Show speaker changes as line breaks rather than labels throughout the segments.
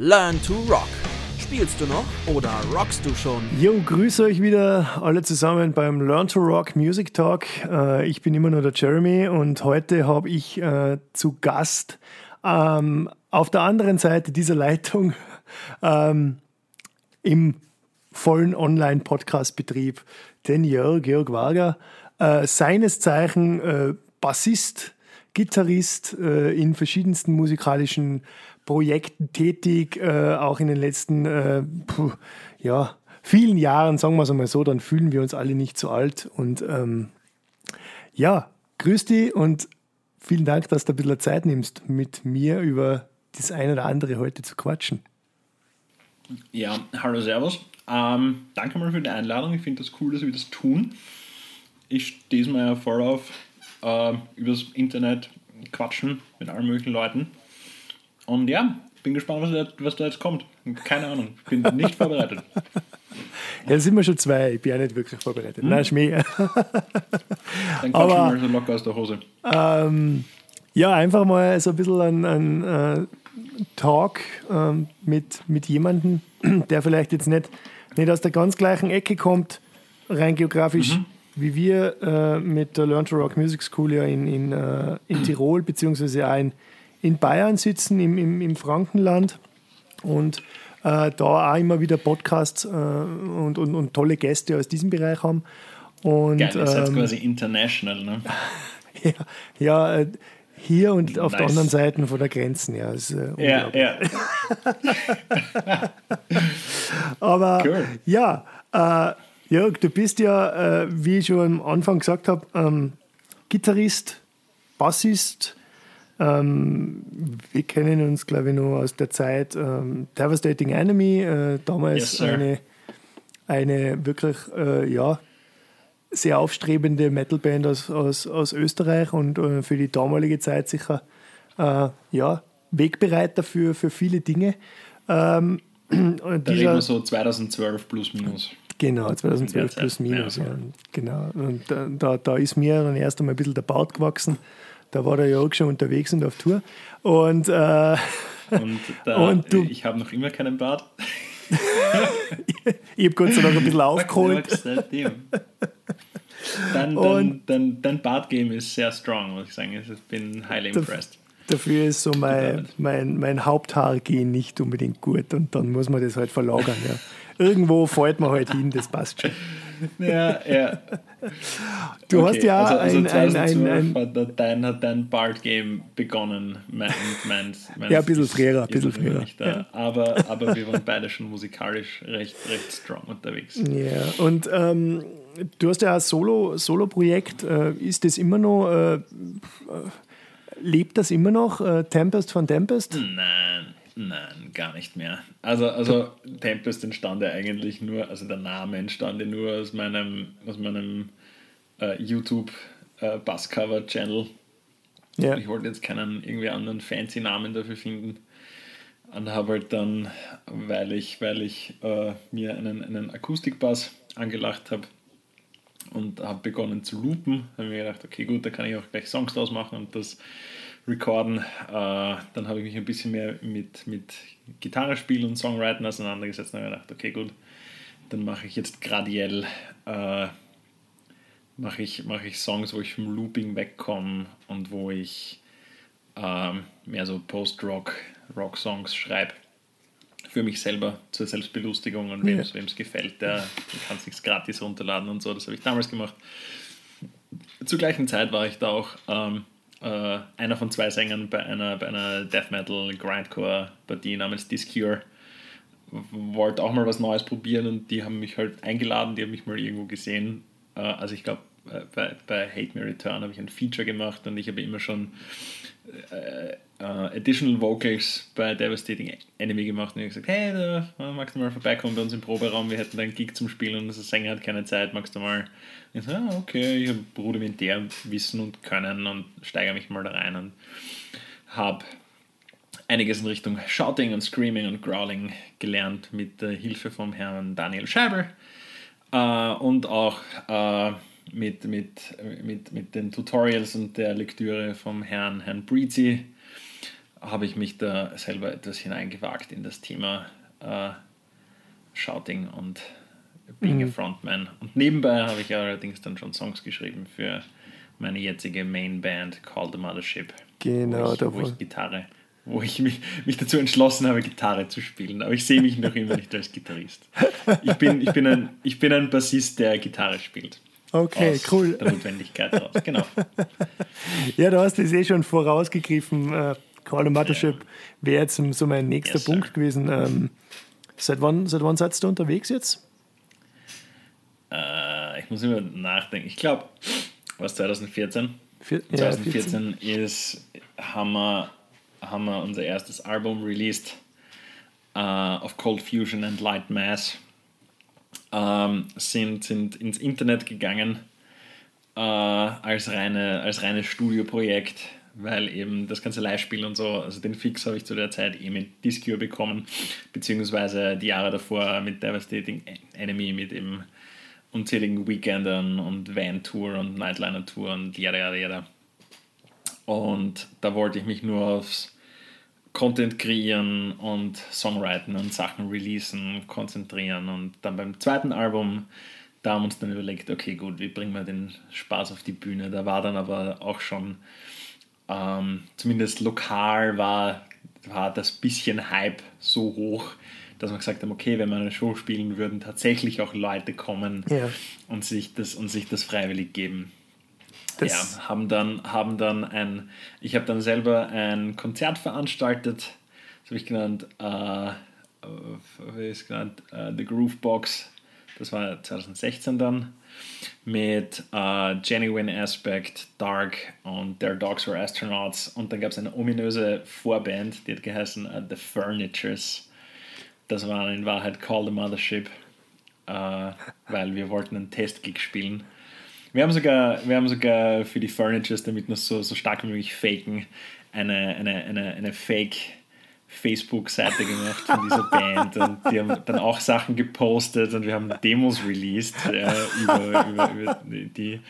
Learn to Rock. Spielst du noch oder rockst du schon?
Jo, grüße euch wieder alle zusammen beim Learn to Rock Music Talk. Äh, ich bin immer nur der Jeremy und heute habe ich äh, zu Gast ähm, auf der anderen Seite dieser Leitung ähm, im vollen Online-Podcast-Betrieb den Jörg, Jörg Wager, äh, seines Zeichen Bassist, Gitarrist in verschiedensten musikalischen Projekten tätig, äh, auch in den letzten äh, puh, ja, vielen Jahren, sagen wir es einmal so, dann fühlen wir uns alle nicht zu alt. Und ähm, ja, grüß dich und vielen Dank, dass du ein bisschen Zeit nimmst, mit mir über das eine oder andere heute zu quatschen.
Ja, hallo Servus. Ähm, danke mal für die Einladung. Ich finde das cool, dass wir das tun. Ich stehe es mir ja voll auf, äh, übers Internet quatschen mit allen möglichen Leuten. Und ja, bin gespannt, was da, was da jetzt kommt. Keine Ahnung, bin nicht vorbereitet.
Ja, da sind wir schon zwei. Ich bin ja nicht wirklich vorbereitet.
Hm.
Nein, Schmäh.
Dann quatschen
Aber-
wir mal so locker aus der Hose.
Ähm, ja, einfach mal so ein bisschen ein, ein äh, Talk ähm, mit, mit jemandem, der vielleicht jetzt nicht, nicht aus der ganz gleichen Ecke kommt, rein geografisch, wie wir äh, mit der Learn to Rock Music School ja in, in, äh, in Tirol beziehungsweise auch in, in Bayern sitzen, im, im, im Frankenland. Und äh, da auch immer wieder Podcasts äh, und, und, und tolle Gäste aus diesem Bereich haben. Und,
Geil, seid
ähm,
quasi international, ne?
ja, ja äh, hier und auf der
Nice.
anderen Seite von der Grenzen, ja. Ist, äh,
Ja, ja.
Aber
Cool.
ja, äh, Jörg, du bist ja, äh, wie ich schon am Anfang gesagt habe, ähm, Gitarrist, Bassist. Ähm, wir kennen uns, glaube ich, noch aus der Zeit ähm, Devastating Enemy, äh, damals
Yes,
eine, eine wirklich äh, ja, sehr aufstrebende Metalband aus, aus, aus Österreich und äh, für die damalige Zeit sicher äh, ja, Wegbereiter für, für viele Dinge. Ähm, und
Da reden
dieser,
wir so 2012 plus minus.
Genau, 2012
Derzeit,
plus minus.
ja.
Ja. Genau. Und da, da, da ist mir dann erst einmal ein bisschen der Bart gewachsen. Da war der Jörg schon unterwegs und auf Tour. Und äh,
Und, da,
Und du-
ich habe noch immer keinen Bart.
ich habe Gott sei Dank ein bisschen aufgeholt.
Dein, dein, dein, dein Bart-Game ist sehr strong, muss ich sagen. Ich bin highly impressed.
Dafür ist so mein, mein, mein Haupthaargehen nicht unbedingt gut. Und dann muss man das halt verlagern. Ja. Irgendwo fällt man halt hin, das passt schon.
Ja, ja.
Du
Okay,
hast ja
also, also
ein, ein, ein,
2012
ein,
hat dein, hat dein Bart-Game begonnen. Mein, mein, mein,
Ja, ein bisschen früher, ein bisschen
da.
ja.
Aber, aber wir waren beide schon musikalisch recht, recht strong unterwegs.
Ja, und ähm, du hast ja ein Solo- Solo-Projekt. äh, ist das immer noch, äh, äh, lebt das immer noch, äh, Tempest von Tempest?
Nein, nein, gar nicht mehr. Also, also Tempest entstand ja eigentlich nur, also der Name entstand ja nur aus meinem, aus meinem äh, YouTube äh, Basscover Channel.
Ja,
Ich wollte jetzt keinen irgendwie anderen fancy Namen dafür finden. Und habe halt dann, weil ich, weil ich äh, mir einen, einen Akustikbass angelacht habe und habe begonnen zu loopen, habe mir gedacht, okay gut, da kann ich auch gleich Songs draus machen und das recorden. Äh, dann habe ich mich ein bisschen mehr mit, mit Gitarre spielen und Songwriting auseinandergesetzt und habe gedacht, okay gut, dann mache ich jetzt gradiell äh, mache ich, mache ich Songs, wo ich vom Looping wegkomme und wo ich ähm, mehr so Post-Rock, Rock-Songs schreibe. Für mich selber zur Selbstbelustigung und wem es
Ja.
gefällt, der kann sich gratis runterladen und so. Das habe ich damals gemacht. Zur gleichen Zeit war ich da auch ähm, äh, einer von zwei Sängern bei einer, bei einer Death Metal Grindcore Partie namens Discure. Wollte auch mal was Neues probieren und die haben mich halt eingeladen, die haben mich mal irgendwo gesehen. Äh, also ich glaube, äh, bei, bei Hate Me Return habe ich ein Feature gemacht und ich habe immer schon äh, äh, Additional Vocals bei Devastating Enemy gemacht und ich gesagt, hey, da, magst du mal vorbeikommen bei uns im Proberaum, wir hätten da einen Gig zum Spielen und der Sänger hat keine Zeit, magst du mal? Ich so, ah, okay, ich habe rudimentär Wissen und Können und steigere mich mal da rein und habe einiges in Richtung Shouting und Screaming und Growling gelernt mit der Hilfe vom Herrn Daniel Scheibel äh, und auch äh, mit, mit, mit, mit den Tutorials und der Lektüre vom Herrn, Herrn Breezy habe ich mich da selber etwas hineingewagt in das Thema äh, Shouting und Being mhm. a Frontman. Und nebenbei habe ich allerdings dann schon Songs geschrieben für meine jetzige Mainband Call the Mothership.
Genau,
wo ich, wo ich Gitarre, wo ich mich, mich dazu entschlossen habe, Gitarre zu spielen. Aber ich sehe mich noch immer nicht als Gitarrist. Ich bin, ich bin, ein, ich bin ein Bassist, der Gitarre spielt.
Okay,
aus
cool.
Der Notwendigkeit raus. Genau.
ja, du hast das eh schon vorausgegriffen. Call Mothership ja. wäre jetzt so mein nächster yes, Punkt gewesen. Ähm, seit, wann, seit wann seid ihr unterwegs jetzt?
Äh, ich muss immer nachdenken. Ich glaube, was 2014? Vier, 2014 ja, ist, haben wir, haben wir unser erstes Album released uh, auf Cold Fusion and Light Mass. Ähm, sind, sind ins Internet gegangen äh, als, reine, als reines Studioprojekt, weil eben das ganze Live-Spiel und so, also den Fix habe ich zu der Zeit eh mit Discure bekommen, beziehungsweise die Jahre davor mit Devastating Enemy, mit eben unzähligen Weekendern und Van-Tour und Nightliner-Tour und jada, jada, jada. Und da wollte ich mich nur aufs Content kreieren und Songwriten und Sachen releasen konzentrieren. Und dann beim zweiten Album, da haben wir uns dann überlegt, okay, gut, wie bringen wir den Spaß auf die Bühne? Da war dann aber auch schon, ähm, zumindest lokal war, war das bisschen Hype so hoch, dass wir gesagt haben, okay, wenn wir eine Show spielen würden, tatsächlich auch Leute kommen ja. und, sich das, und sich das freiwillig geben. Das ja, haben dann, haben dann ein, ich habe dann selber ein Konzert veranstaltet, das habe ich genannt, äh, wie ist genannt, uh, The Groove Box, das war 2016 dann, mit uh, Genuine Aspect, Dark und Their Dogs Were Astronauts. Und dann gab es eine ominöse Vorband, die hat geheißen uh, The Furnitures. Das war in Wahrheit Call the Mothership, äh, weil wir wollten einen Testgig spielen. Wir haben sogar, wir haben sogar für die Furnitures, damit wir so, so stark wie möglich faken, eine, eine, eine, eine Fake Facebook-Seite gemacht von dieser Band und die haben dann auch Sachen gepostet und wir haben Demos released äh, über, über, über die.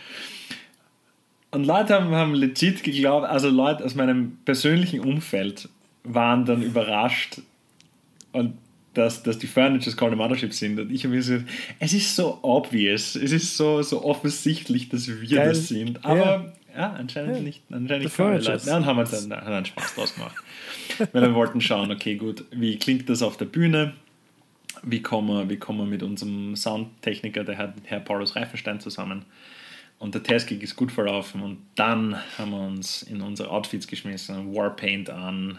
Und Leute haben, haben legit geglaubt, also Leute aus meinem persönlichen Umfeld waren dann überrascht und dass, dass die Furnitures Call the Mothership sind. Und ich habe mir gesagt, es ist so obvious, es ist so, so offensichtlich, dass wir Geil. das sind. Aber ja, ja anscheinend ja. nicht. Anscheinend nicht Leute. Dann haben wir dann, dann einen Spaß draus gemacht. Weil wir wollten schauen, okay, gut, wie klingt das auf der Bühne? Wie kommen wir, wie kommen wir mit unserem Soundtechniker, der Herr, Herr Paulus Reifenstein, zusammen? Und der Testgig ist gut verlaufen und dann haben wir uns in unsere Outfits geschmissen, Warpaint an,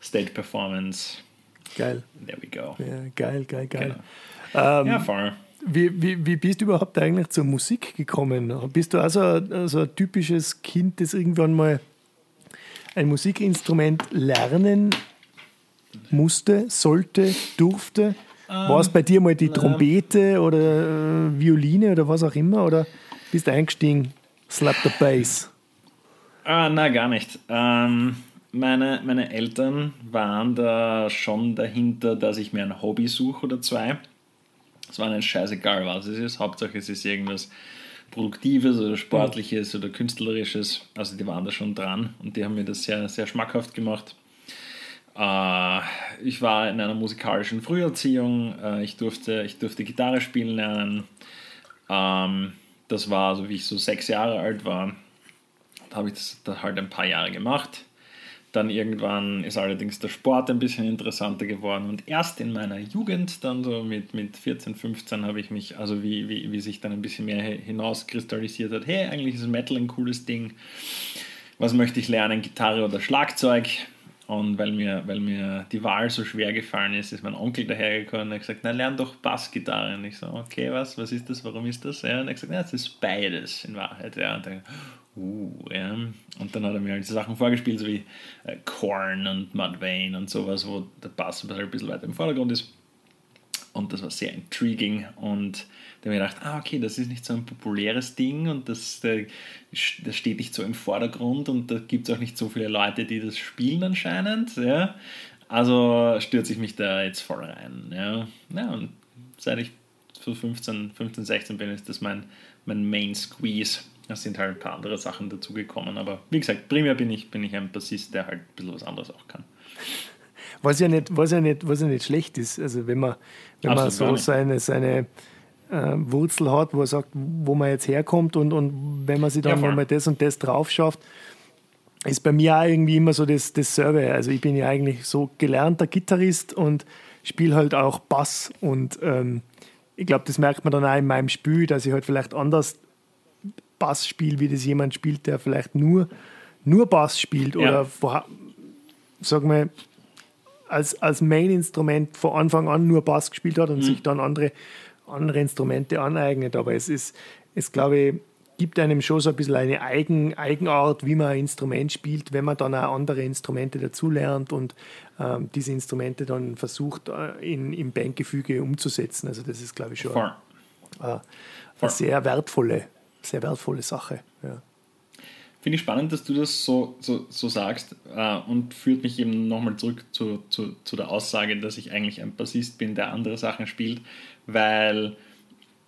Stage Performance,
Geil.
There we go.
Ja, geil, geil, geil.
Genau. Ähm, ja, voll.
Wie, wie, wie bist du überhaupt eigentlich zur Musik gekommen? Bist du also, also ein typisches Kind, das irgendwann mal ein Musikinstrument lernen musste, sollte, durfte? War es bei dir mal die Trompete oder äh, Violine oder was auch immer? Oder bist du eingestiegen, slap the bass?
Ah, na, gar nicht. Ähm, meine, meine Eltern waren da schon dahinter, dass ich mir ein Hobby suche oder zwei. Es war ihnen scheißegal, was es ist. Hauptsache es ist irgendwas Produktives oder Sportliches oder Künstlerisches. Also die waren da schon dran und die haben mir das sehr, sehr schmackhaft gemacht. Äh, ich war in einer musikalischen Früherziehung. Äh, ich, durfte, ich durfte Gitarre spielen lernen. Ähm, das war so, wie ich so sechs Jahre alt war. Da habe ich das halt ein paar Jahre gemacht dann irgendwann ist allerdings der Sport ein bisschen interessanter geworden und erst in meiner Jugend, dann so mit, mit 14, 15, habe ich mich, also wie, wie, wie sich dann ein bisschen mehr hinauskristallisiert hat, hey, eigentlich ist Metal ein cooles Ding. Was möchte ich lernen, Gitarre oder Schlagzeug? Und weil mir, weil mir die Wahl so schwer gefallen ist, ist mein Onkel dahergekommen und hat gesagt, na lern doch Bassgitarre. Und ich so, okay, was, was ist das, warum ist das? Ja, und er hat gesagt, na, es ist beides in Wahrheit. Ja, und dann, uh, ja. Und dann hat er mir halt so Sachen vorgespielt, so wie äh, Korn und Mudvayne und sowas, wo der Bass ein bisschen weiter im Vordergrund ist. Und das war sehr intriguing und da habe ich gedacht, ah, okay, das ist nicht so ein populäres Ding und das, das steht nicht so im Vordergrund und da gibt es auch nicht so viele Leute, die das spielen anscheinend. Ja. Also stürze ich mich da jetzt voll rein. Ja. ja und seit ich so 15, 15, 16 bin, ist das mein, mein Main Squeeze. Da sind halt ein paar andere Sachen dazugekommen. Aber wie gesagt, primär bin ich, bin ich ein Bassist, der halt ein bisschen was anderes auch kann.
Was ja nicht, was ja nicht, was ja nicht schlecht ist. Also wenn man, wenn man so seine, seine äh, Wurzel hat, wo er sagt, wo man jetzt herkommt und, und wenn man sich dann ja, nochmal das und das drauf schafft, ist bei mir auch irgendwie immer so das, dasselbe. Also ich bin ja eigentlich so gelernter Gitarrist und spiele halt auch Bass und ähm, ich glaube, das merkt man dann auch in meinem Spiel, dass ich halt vielleicht anders Bass spiele, wie das jemand spielt, der vielleicht nur, nur Bass spielt ja. oder sagen wir als, als Main-Instrument von Anfang an nur Bass gespielt hat und mhm. sich dann andere, andere Instrumente aneignet. Aber es ist, es glaube ich, gibt einem schon so ein bisschen eine Eigen, Eigenart, wie man ein Instrument spielt, wenn man dann auch andere Instrumente dazulernt und ähm, diese Instrumente dann versucht, äh, in, im Bandgefüge umzusetzen. Also das ist, glaube ich, schon äh, eine sehr wertvolle, sehr wertvolle Sache. Ja.
Finde ich spannend, dass du das so, so, so sagst äh, und führt mich eben nochmal zurück zu, zu, zu der Aussage, dass ich eigentlich ein Bassist bin, der andere Sachen spielt, weil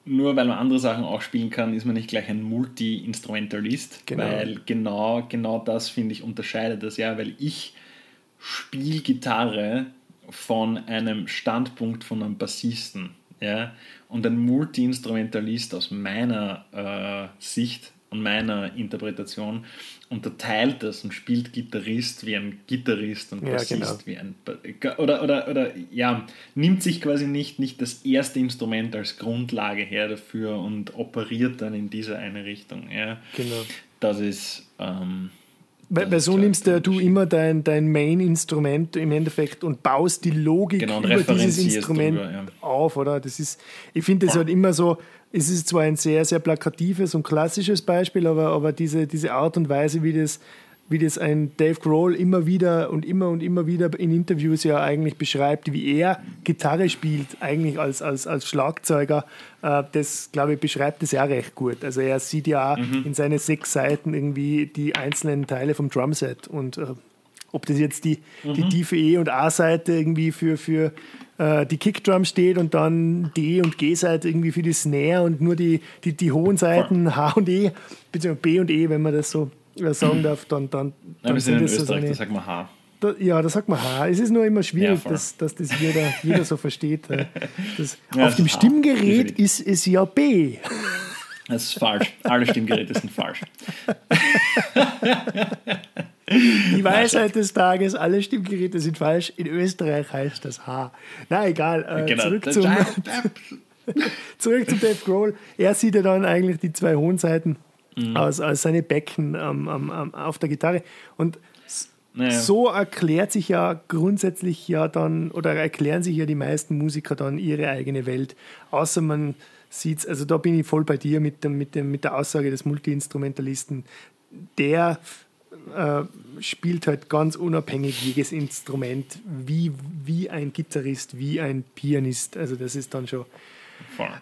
nur weil man andere Sachen auch spielen kann, ist man nicht gleich ein Multi-Instrumentalist, genau. weil genau, genau das, finde ich, unterscheidet das ja, weil ich spiele Gitarre von einem Standpunkt von einem Bassisten. Ja? Und ein Multi-Instrumentalist aus meiner äh, Sicht und meiner Interpretation unterteilt das und spielt Gitarrist wie ein Gitarrist und Bassist ja, genau. wie ein ba oder, oder, oder ja, nimmt sich quasi nicht, nicht das erste Instrument als Grundlage her dafür und operiert dann in diese eine Richtung. Ja.
Genau.
Das ist ähm,
weil, weil so nimmst du, du immer dein, dein Main-Instrument im Endeffekt und baust die Logik
genau,
über dieses Instrument drüber, ja. auf, oder? Das ist, ich finde das halt immer so, es ist zwar ein sehr, sehr plakatives und klassisches Beispiel, aber, aber diese, diese Art und Weise, wie das wie das ein Dave Grohl immer wieder und immer und immer wieder in Interviews ja eigentlich beschreibt, wie er Gitarre spielt, eigentlich als, als, als Schlagzeuger, äh, das, glaube ich, beschreibt es ja recht gut. Also er sieht ja mhm. in seinen sechs Seiten irgendwie die einzelnen Teile vom Drumset und äh, ob das jetzt die, mhm. die tiefe E- und A-Seite irgendwie für, für äh, die Kickdrum steht und dann D- und G-Seite irgendwie für die Snare und nur die, die, die hohen Seiten H und E, beziehungsweise B und E, wenn man das so sagen darf, dann, dann,
dann wir sind in Österreich, so eine, da sagt man H.
Da, ja, da sagt man H. Es ist nur immer schwierig, ja, dass, dass das jeder, jeder so versteht. Das, ja, auf dem Stimmgerät ist es ja B.
Das ist falsch. Alle Stimmgeräte sind falsch.
Die Weisheit des Tages, alle Stimmgeräte sind falsch. In Österreich heißt das H. Na egal, äh, genau. zurück, zum, zurück zum Dave Grohl. Er sieht ja dann eigentlich die zwei hohen Seiten mhm. als, als seine Becken ähm, ähm, auf der Gitarre. Und naja. so erklärt sich ja grundsätzlich ja dann, oder erklären sich ja die meisten Musiker dann ihre eigene Welt. Außer man sieht also da bin ich voll bei dir mit, dem, mit, dem, mit der Aussage des Multi-Instrumentalisten. Der äh, spielt halt ganz unabhängig jedes Instrument, wie, wie ein Gitarrist, wie ein Pianist. Also das ist dann schon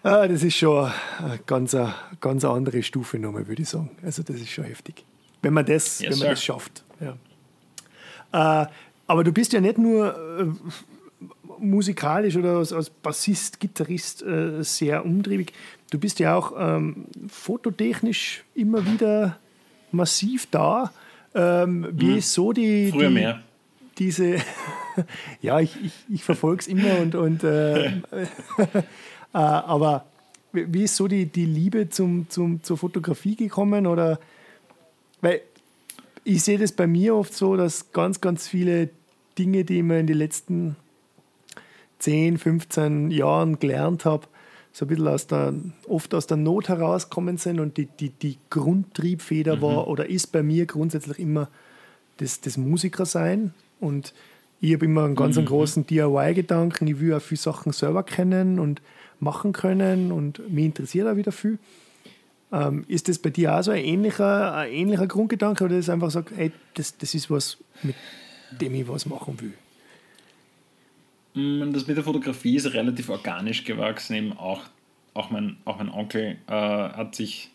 Ah, das ist schon eine ganz, eine ganz andere Stufe nochmal, würde ich sagen. Also das ist schon heftig. Wenn man das, yes, wenn man das schafft. Ja. Äh, aber du bist ja nicht nur äh, musikalisch oder als, als Bassist, Gitarrist äh, sehr umtriebig. Du bist ja auch ähm, fototechnisch immer wieder massiv da. Ähm, wie hm. ist so die.
Früher
die,
mehr.
Diese. ja, ich, ich, ich verfolge es immer und. und Äh, aber wie ist so die, die Liebe zum, zum, zur Fotografie gekommen? Oder weil ich sehe das bei mir oft so, dass ganz, ganz viele Dinge, die ich mir in den letzten 10, 15 Jahren gelernt habe, so ein bisschen aus der, oft aus der Not herauskommen sind und die, die, die Grundtriebfeder mhm. war oder ist bei mir grundsätzlich immer das, das Musikersein. Und ich habe immer einen ganz mhm. großen DIY-Gedanken. Ich will auch viele Sachen selber kennen und machen können und mich interessiert auch wieder viel. Ähm, ist das bei dir auch so ein ähnlicher, ein ähnlicher Grundgedanke oder ist einfach so, hey, das, das ist was, mit dem ich was machen will?
Mm, das mit der Fotografie ist relativ organisch gewachsen. Eben auch, auch, mein, auch mein Onkel äh, hat sich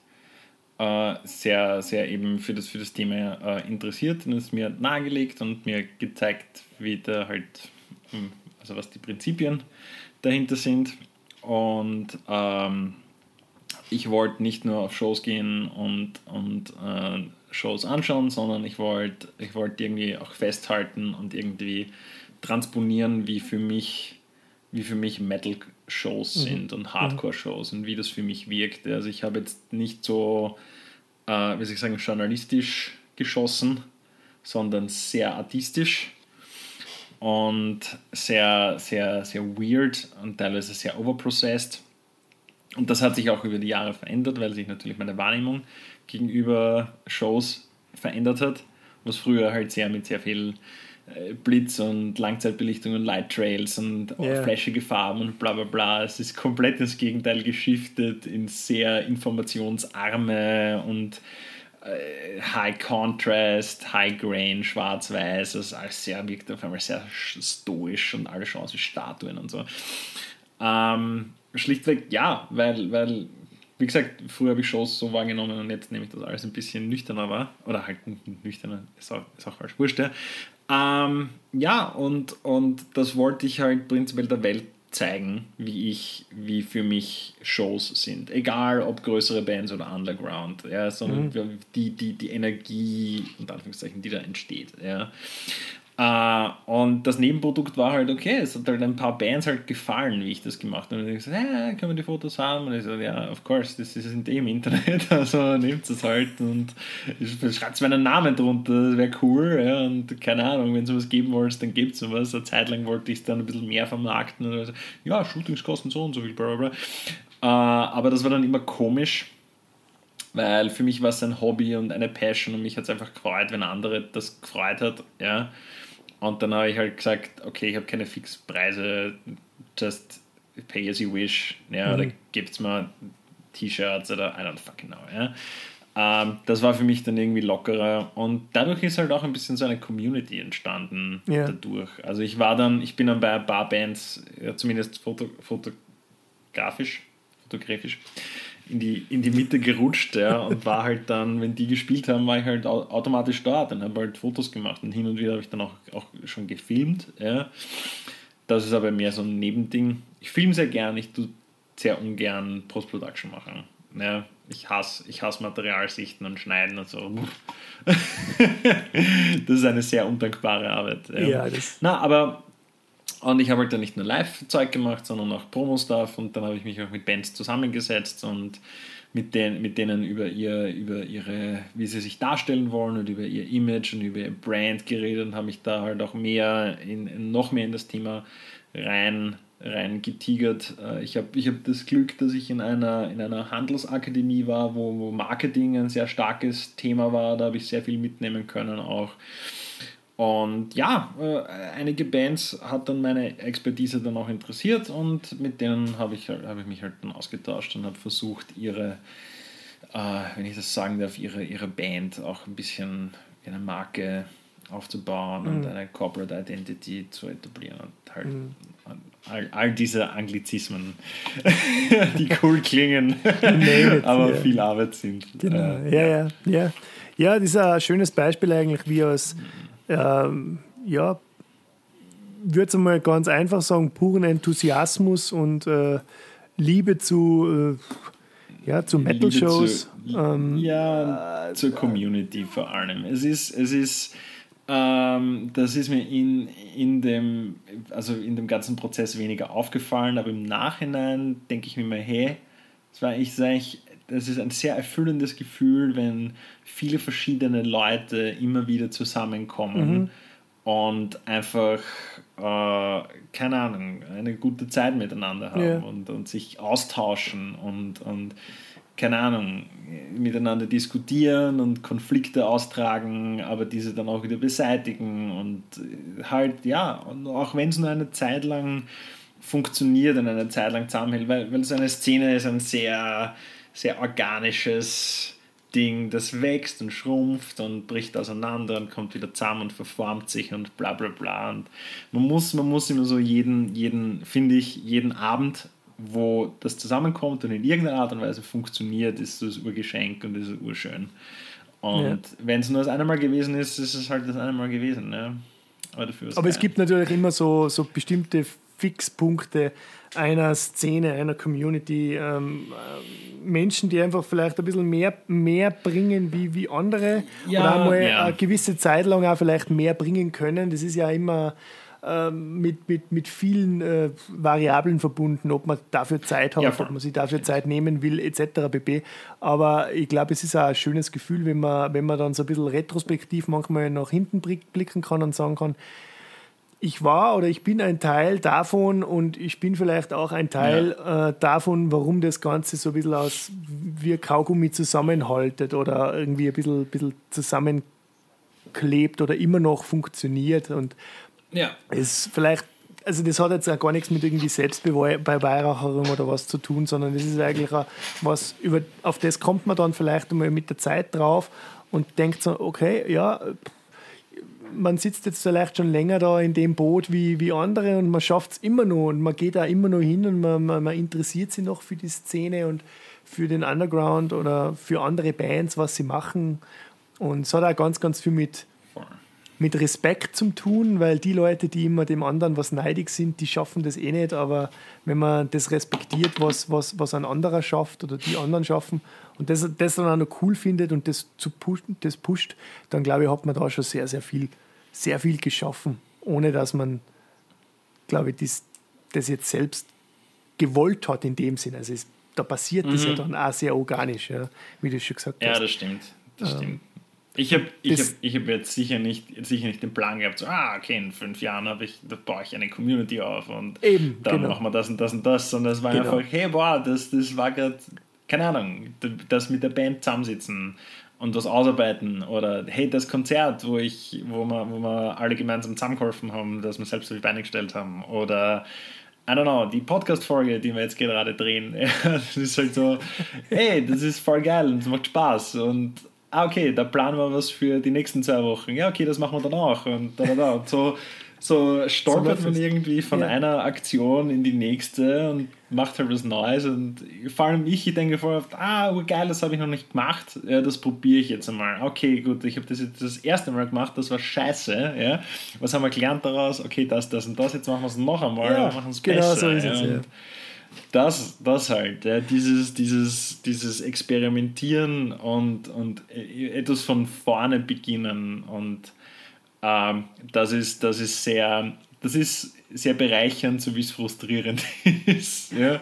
äh, sehr, sehr eben für das, für das Thema äh, interessiert und es mir nahegelegt und mir gezeigt, wie da halt, hm, also was die Prinzipien dahinter sind. Und ähm, ich wollte nicht nur auf Shows gehen und, und äh, Shows anschauen, sondern ich wollte ich wollt irgendwie auch festhalten und irgendwie transponieren, wie für mich, wie für mich Metal-Shows mhm. sind und Hardcore-Shows und wie das für mich wirkt. Also ich habe jetzt nicht so, äh, wie soll ich sagen, journalistisch geschossen, sondern sehr artistisch und sehr, sehr, sehr weird und teilweise sehr overprocessed. Und das hat sich auch über die Jahre verändert, weil sich natürlich meine Wahrnehmung gegenüber Shows verändert hat, was früher halt sehr mit sehr viel äh, Blitz und Langzeitbelichtung und Light Trails und yeah. flashige Farben und bla bla bla. Es ist komplett ins Gegenteil geschiftet in sehr informationsarme und High Contrast, High Grain, schwarz-weiß. Also alles sehr, wirkt auf einmal sehr stoisch und alle wie Statuen und so. Ähm, schlichtweg ja, weil, weil wie gesagt, früher habe ich Shows so wahrgenommen und jetzt nehme ich das alles ein bisschen nüchterner wahr. Oder halt nüchterner, ist auch, ist auch falsch, wurscht. Ja, ähm, ja und, und das wollte ich halt prinzipiell der Welt zeigen, wie ich, wie für mich Shows sind. Egal ob größere Bands oder Underground, ja, sondern mhm. die, die, die Energie, und Anführungszeichen, die da entsteht. Ja. Uh, und das Nebenprodukt war halt, okay, es hat halt ein paar Bands halt gefallen, wie ich das gemacht habe. Und ich gesagt, hey, können wir die Fotos haben? Und ich so, ja, of course, das ist in dem Internet, also nehmt es halt und schreibt meinen Namen drunter, das wäre cool. Ja, und keine Ahnung, wenn es was geben wollt, dann gebt es was. Eine Zeit lang wollte ich es dann ein bisschen mehr vermarkten. Und so, ja, Shootings kosten so und so viel, bla bla bla. Uh, aber das war dann immer komisch weil für mich war es ein Hobby und eine Passion und mich hat es einfach gefreut, wenn andere das gefreut hat. Ja. Und dann habe ich halt gesagt, okay, ich habe keine Fixpreise, just pay as you wish. Ja, mhm. oder gibt es mal T-Shirts oder I don't fucking know. Ja. Ähm, das war für mich dann irgendwie lockerer und dadurch ist halt auch ein bisschen so eine Community entstanden ja. dadurch. Also ich war dann, ich bin dann bei Barbands, ja, zumindest foto, fotografisch, fotografisch, in die, in die Mitte gerutscht ja, und war halt dann, wenn die gespielt haben, war ich halt automatisch dort und habe halt Fotos gemacht und hin und wieder habe ich dann auch, auch schon gefilmt. Ja. Das ist aber mehr so ein Nebending. Ich filme sehr gern, ich tue sehr ungern Post-Production machen. Ja, ich hasse, ich hasse Materialsichten und Schneiden und so. das ist eine sehr undankbare Arbeit. Ja, ja das Na, aber und ich habe halt dann nicht nur Live-Zeug gemacht, sondern auch Promo-Stuff und dann habe ich mich auch mit Bands zusammengesetzt und mit, den, mit denen über, ihr, über ihre, wie sie sich darstellen wollen und über ihr Image und über ihr Brand geredet und habe mich da halt auch mehr in, noch mehr in das Thema rein, rein getigert. Äh, ich habe ich hab das Glück, dass ich in einer, in einer Handelsakademie war, wo, wo Marketing ein sehr starkes Thema war. Da habe ich sehr viel mitnehmen können auch. Und ja, äh, einige Bands hat dann meine Expertise dann auch interessiert und mit denen habe ich, hab ich mich halt dann ausgetauscht und habe versucht, ihre, äh, wenn ich das sagen darf, ihre, ihre Band auch ein bisschen eine Marke aufzubauen mhm. und eine Corporate Identity zu etablieren und halt mhm. all, all diese Anglizismen, die cool klingen, aber ja. viel Arbeit sind.
Genau. Äh, ja, ja, ja. Ja, das ist ein schönes Beispiel eigentlich, wie aus ähm, ja, würde es mal ganz einfach sagen, puren Enthusiasmus und äh, Liebe zu, äh, ja, zu Metal-Shows.
Ähm, ja, zur Community vor allem. Es ist, es ist, ähm, das ist mir in, in, dem, also in dem ganzen Prozess weniger aufgefallen, aber im Nachhinein denke ich mir mal, hey, das war ich, eigentlich das ist ein sehr erfüllendes Gefühl, wenn viele verschiedene Leute immer wieder zusammenkommen mhm. und einfach, äh, keine Ahnung, eine gute Zeit miteinander haben ja. und, und sich austauschen und, und keine Ahnung, miteinander diskutieren und Konflikte austragen, aber diese dann auch wieder beseitigen und halt, ja, und auch wenn es nur eine Zeit lang funktioniert und eine Zeit lang zusammenhält, weil, weil so eine Szene ist ein sehr sehr organisches Ding, das wächst und schrumpft und bricht auseinander und kommt wieder zusammen und verformt sich und bla bla bla. Und man muss, man muss immer so jeden, jeden, finde ich, jeden Abend, wo das zusammenkommt und in irgendeiner Art und Weise funktioniert, ist das Urgeschenk und ist urschön. Und ja. wenn es nur das eine Mal gewesen ist, ist es halt das eine Mal gewesen. Ne?
Aber, dafür Aber es gibt natürlich immer so, so bestimmte Fixpunkte einer Szene, einer Community. Ähm, äh, Menschen, die einfach vielleicht ein bisschen mehr, mehr bringen wie, wie andere
Ja,
oder einmal
ja.
eine gewisse Zeit lang auch vielleicht mehr bringen können. Das ist ja immer ähm, mit, mit, mit vielen äh, Variablen verbunden, ob man dafür Zeit hat,
Ja,
ob man sich dafür Zeit nehmen will, etc. pp. Aber ich glaube, es ist auch ein schönes Gefühl, wenn man, wenn man dann so ein bisschen retrospektiv manchmal nach hinten blick- blicken kann und sagen kann, ich war oder ich bin ein Teil davon und ich bin vielleicht auch ein Teil äh, davon, warum das Ganze so ein bisschen aus wie Kaugummi zusammenhaltet oder irgendwie ein bisschen, bisschen zusammenklebt oder immer noch funktioniert. Und
Ja.
es vielleicht, also das hat jetzt auch gar nichts mit irgendwie Selbstbeweihräucherung oder was zu tun, sondern das ist eigentlich auch was, über, auf das kommt man dann vielleicht einmal mit der Zeit drauf und denkt so, okay, ja, man sitzt jetzt vielleicht schon länger da in dem Boot wie, wie andere und man schafft es immer noch und man geht da immer noch hin und man, man, man interessiert sich noch für die Szene und für den Underground oder für andere Bands, was sie machen. Und es hat auch ganz, ganz viel mit, mit Respekt zum tun, weil die Leute, die immer dem anderen was neidig sind, die schaffen das eh nicht. Aber wenn man das respektiert, was, was, was ein anderer schafft oder die anderen schaffen und das, das dann auch noch cool findet und das, zu pushen, das pusht, dann glaube ich, hat man da schon sehr, sehr viel, sehr viel geschaffen, ohne dass man, glaube ich, das, das jetzt selbst gewollt hat in dem Sinn. Also es, da passiert das ja dann auch sehr organisch, ja, wie du schon gesagt
Ja,
hast.
das stimmt. Das stimmt. Ich habe ich hab, ich hab jetzt sicher nicht, sicher nicht den Plan gehabt, so, ah, okay, in fünf Jahren habe ich, da baue ich eine Community auf und
Eben,
dann
genau.
machen wir das und das und das. Und das war
Genau.
einfach, hey, boah, das, das war gerade, keine Ahnung, das mit der Band zusammensitzen und was ausarbeiten oder hey, das Konzert, wo ich, wo wir, wo wir alle gemeinsam zusammengeholfen haben, dass wir selbst auf die Beine gestellt haben oder I don't know, die Podcast-Folge, die wir jetzt gerade drehen, das ist halt so, hey, das ist voll geil und es macht Spaß und ah, okay, da planen wir was für die nächsten zwei Wochen. Ja, okay, das machen wir dann auch und da, da, da. Und so, so stolpert man irgendwie von
Ja.
einer Aktion in die nächste und macht halt was Neues und vor allem ich, ich denke oft, ah, geil, das habe ich noch nicht gemacht, ja, das probiere ich jetzt einmal. Okay, gut, ich habe das jetzt das erste Mal gemacht, das war scheiße, ja. Was haben wir gelernt daraus? Okay, das, das und das, jetzt machen wir es noch einmal,
Ja,
machen es
genau
besser.
so ist es,
ja.
ja.
Das, das halt, ja, dieses, dieses, dieses Experimentieren und, und äh, etwas von vorne beginnen und ähm, das, ist, das ist sehr, das ist sehr bereichernd, so wie es frustrierend ist. Ja.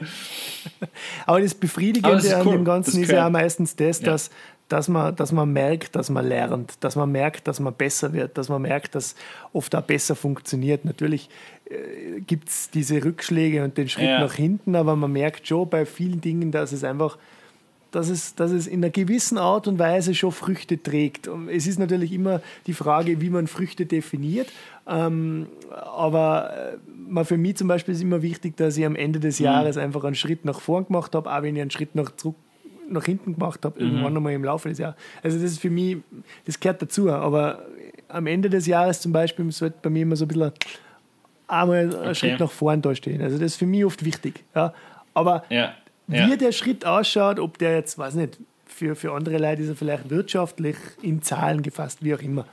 Aber das Befriedigende
Aber das ist
an
cool.
dem Ganzen
Das
ist ja meistens das,
Ja.
dass, dass, man, dass man merkt, dass man lernt, dass man merkt, dass man besser wird, dass man merkt, dass oft auch besser funktioniert. Natürlich äh, gibt es diese Rückschläge und den Schritt
Ja.
nach hinten, aber man merkt schon bei vielen Dingen, dass es einfach dass es, dass es in einer gewissen Art und Weise schon Früchte trägt. Und es ist natürlich immer die Frage, wie man Früchte definiert. Ähm, aber äh, für mich zum Beispiel ist immer wichtig, dass ich am Ende des Jahres einfach einen Schritt nach vorn gemacht habe, auch wenn ich einen Schritt nach, zurück, nach hinten gemacht habe, irgendwann einmal im Laufe des Jahres. Also das ist für mich, das gehört dazu. Aber am Ende des Jahres zum Beispiel sollte bei mir immer so ein bisschen einmal ein Schritt nach vorn dastehen. Also das ist für mich oft wichtig. Ja. Aber
Ja.
Wie
Ja.
der Schritt ausschaut, ob der jetzt, weiß nicht, für, für andere Leute ist er vielleicht wirtschaftlich in Zahlen gefasst, wie auch immer.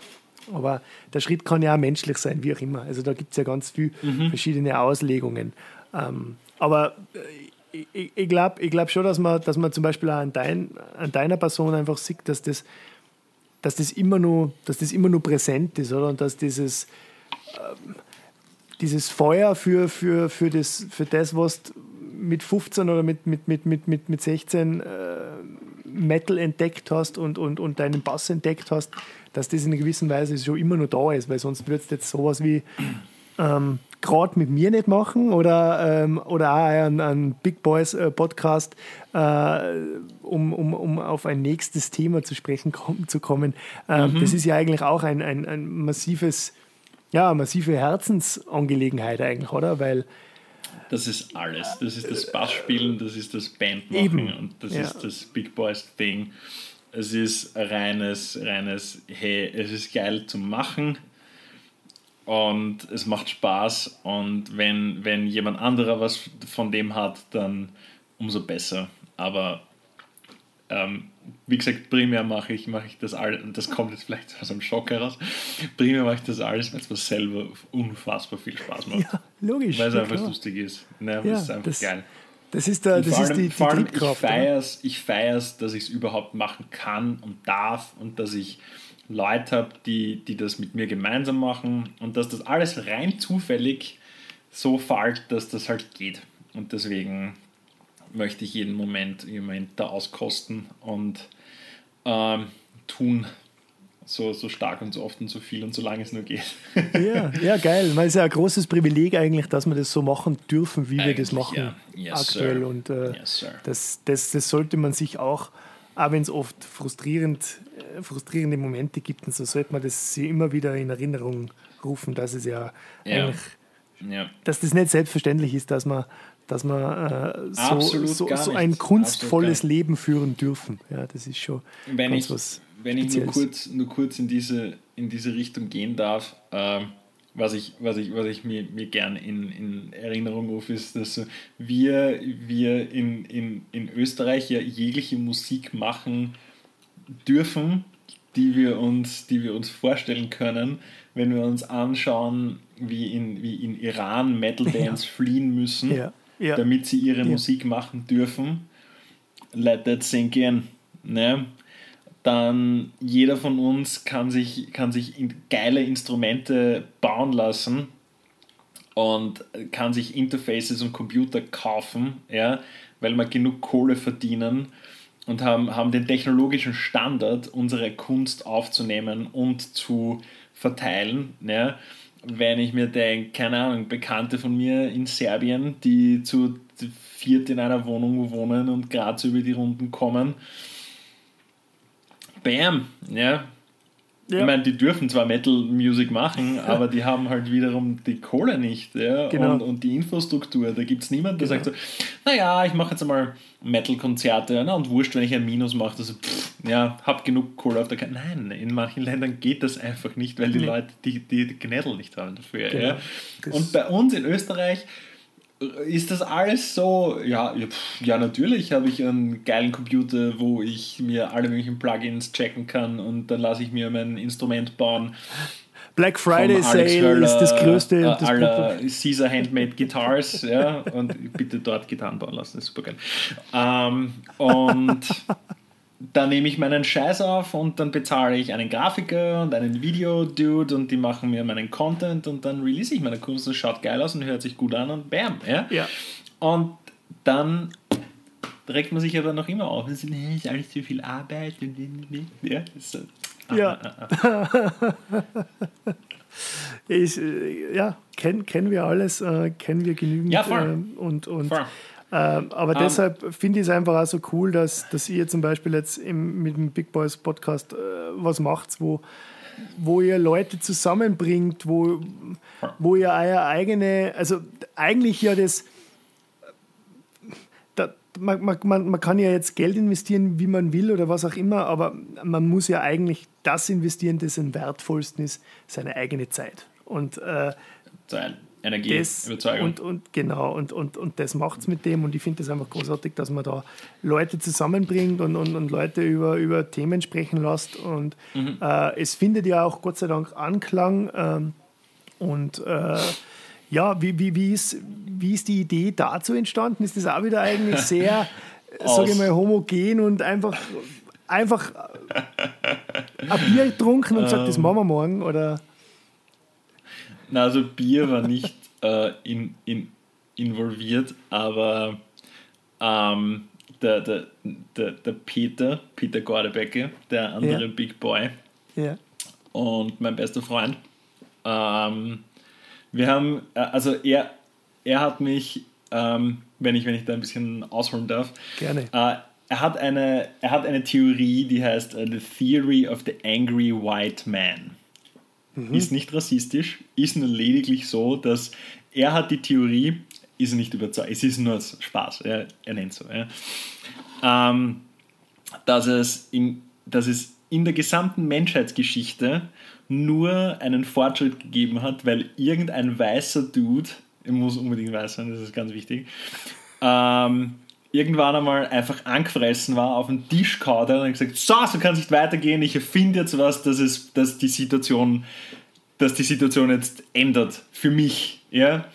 Aber der Schritt kann ja auch menschlich sein, wie auch immer. Also da gibt es ja ganz viele verschiedene Auslegungen. Ähm, aber äh, ich, ich, ich glaube ich glaub schon, dass man, dass man zum Beispiel auch an, dein, an deiner Person einfach sieht, dass das, dass das immer nur, dass das immer nur präsent ist, oder? Und dass dieses, ähm, dieses Feuer für, für, für, das, für das, was du mit 15 oder mit, mit, mit, mit, mit, mit 16 äh, Metal entdeckt hast und, und, und deinen Bass entdeckt hast, dass das in einer gewissen Weise schon immer noch da ist, weil sonst würdest du jetzt sowas wie ähm, gerade mit mir nicht machen oder, ähm, oder auch einen, einen Big Boys äh, Podcast, äh, um, um, um auf ein nächstes Thema zu sprechen kom zu kommen. Ähm, Das ist ja eigentlich auch ein, ein, ein massives, ja, massive Herzensangelegenheit eigentlich, oder? Weil
Das ist alles. Das ist das Bassspielen, das ist das Bandmachen
Eben.
und das
Ja.
ist das Big Boys Thing. Es ist reines, reines, hey, es ist geil zu machen und es macht Spaß und wenn, wenn jemand anderer was von dem hat, dann umso besser. Aber ähm, wie gesagt, primär mache ich, mache ich das alles, und das kommt jetzt vielleicht aus einem Schock heraus, primär mache ich das alles, weil es mir selber unfassbar viel Spaß macht.
Ja, Logisch.
Weil es
ja,
einfach
klar.
lustig ist. Ne,
Ja,
das ist einfach
das-
geil.
Das ist, der, das ist die, die
allem ich feier's, ich feier's, dass ich es überhaupt machen kann und darf und dass ich Leute habe, die, die das mit mir gemeinsam machen und dass das alles rein zufällig so fällt, dass das halt geht. Und deswegen möchte ich jeden Moment, jeden Moment da auskosten und ähm, tun, so, so stark und so oft und so viel und so lange es nur geht.
Ja, ja, geil. Man ist ja ein großes Privileg eigentlich, dass wir das so machen dürfen, wie wir das
Eigentlich,
machen
ja. Yes,
aktuell.
sir.
Und äh,
Yes,
das, das, das sollte man sich auch, auch wenn es oft frustrierend, äh, frustrierende Momente gibt, und so sollte man das sich immer wieder in Erinnerung rufen, dass es ja,
Ja.
eigentlich,
Ja.
dass das nicht selbstverständlich ist, dass man dass wir äh, so, so, so ein kunstvolles Leben führen dürfen. Ja, das ist schon
wenn
ganz
ich,
was
wenn ich nur kurz, nur kurz in, diese, in diese Richtung gehen darf, ähm, was ich, was ich, was ich mir, mir gern in, in Erinnerung rufe, ist, dass wir, wir in, in, in Österreich ja jegliche Musik machen dürfen, die wir uns, die wir uns vorstellen können, wenn wir uns anschauen, wie in, wie in Iran Metal Bands fliehen müssen,
Ja, ja.
damit sie ihre
Ja.
Musik machen dürfen. Let that sink in. Ne? Dann jeder von uns kann sich, kann sich in geile Instrumente bauen lassen und kann sich Interfaces und Computer kaufen, ja, weil wir genug Kohle verdienen und haben, haben den technologischen Standard, unsere Kunst aufzunehmen und zu verteilen. Ja. Wenn ich mir denke, keine Ahnung, Bekannte von mir in Serbien, die zu viert in einer Wohnung wohnen und gerade über die Runden kommen, bam, ja,
Ja.
ich meine, die dürfen zwar Metal Music machen, aber die haben halt wiederum die Kohle nicht ja?
Genau.
und, und die Infrastruktur. Da gibt es niemanden, der sagt so, naja, ich mache jetzt einmal Metal-Konzerte na, und wurscht, wenn ich ein Minus mache, also, pff, ja, hab genug Kohle auf der Karte. Nein, in manchen Ländern geht das einfach nicht, weil die
Nee.
Leute die, die, Gnädel nicht haben dafür.
Genau.
Ja? Und bei uns in Österreich ist das alles so, ja, ja, natürlich habe ich einen geilen Computer, wo ich mir alle möglichen Plugins checken kann und dann lasse ich mir mein Instrument bauen.
Black Friday Sale
Höller,
ist das größte.
äh,
das
aller Caesar Handmade Guitars, ja, und bitte dort Gitarren bauen lassen, das ist super geil. Ähm, und dann nehme ich meinen Scheiß auf und dann bezahle ich einen Grafiker und einen Video-Dude und die machen mir meinen Content und dann release ich meine Kunst, das schaut geil aus und hört sich gut an und bam, ja.
Ja.
Und dann regt man sich aber noch immer auf. Das ist, alles zu viel Arbeit. und- Ja, so.
Ja. Ist, äh, ja, kennen kennen wir alles, äh, kennen wir genügend.
Ja, voll.
ähm, und, und,
Voll.
Ähm, aber
Ähm,
deshalb finde ich es einfach auch so cool, dass, dass ihr zum Beispiel jetzt im, mit dem Big Boys Podcast äh, was macht, wo, wo ihr Leute zusammenbringt, wo, wo ihr euer eigene, also eigentlich ja das, da, man, man, man, man kann ja jetzt Geld investieren, wie man will oder was auch immer, aber man muss ja eigentlich das investieren, das am wertvollsten ist, seine eigene Zeit. Und äh,
Sein. Energie,
das
Überzeugung.
und, und genau, und, und, und das macht es mit dem und ich finde das einfach großartig, dass man da Leute zusammenbringt und, und, und Leute über, über Themen sprechen lässt und
Mhm.
äh, es findet ja auch Gott sei Dank Anklang ähm, und äh, ja, wie, wie, wie, ist, wie ist die Idee dazu entstanden? Ist das auch wieder eigentlich sehr, sage ich mal, homogen und einfach, einfach ein Bier getrunken und gesagt, das
Ähm.
machen wir morgen oder
Na, also Bier war nicht äh, in, in, involviert, aber ähm, der, der, der, der Peter, Peter Gordebecke, der andere
Ja.
Big Boy
ja.
und mein bester Freund, ähm, wir haben, äh, also er, er hat mich, ähm, wenn, ich, wenn ich da ein bisschen ausholen darf,
Gerne.
äh, er, hat eine, er hat eine Theorie, die heißt äh, The Theory of the Angry White Man. Ist nicht rassistisch, ist nur lediglich so, dass er hat die Theorie, ist nicht überzeugt, es ist nur Spaß, er, er nennt so, ja, ähm, dass, es in, dass es in der gesamten Menschheitsgeschichte nur einen Fortschritt gegeben hat, weil irgendein weißer Dude, er muss unbedingt weiß sein, das ist ganz wichtig, ähm, irgendwann einmal einfach angefressen war, auf den Tisch kaut und gesagt, so, so kann es nicht weitergehen, ich erfinde jetzt was, dass, es, dass, die Situation, dass die Situation jetzt ändert für mich. Ja?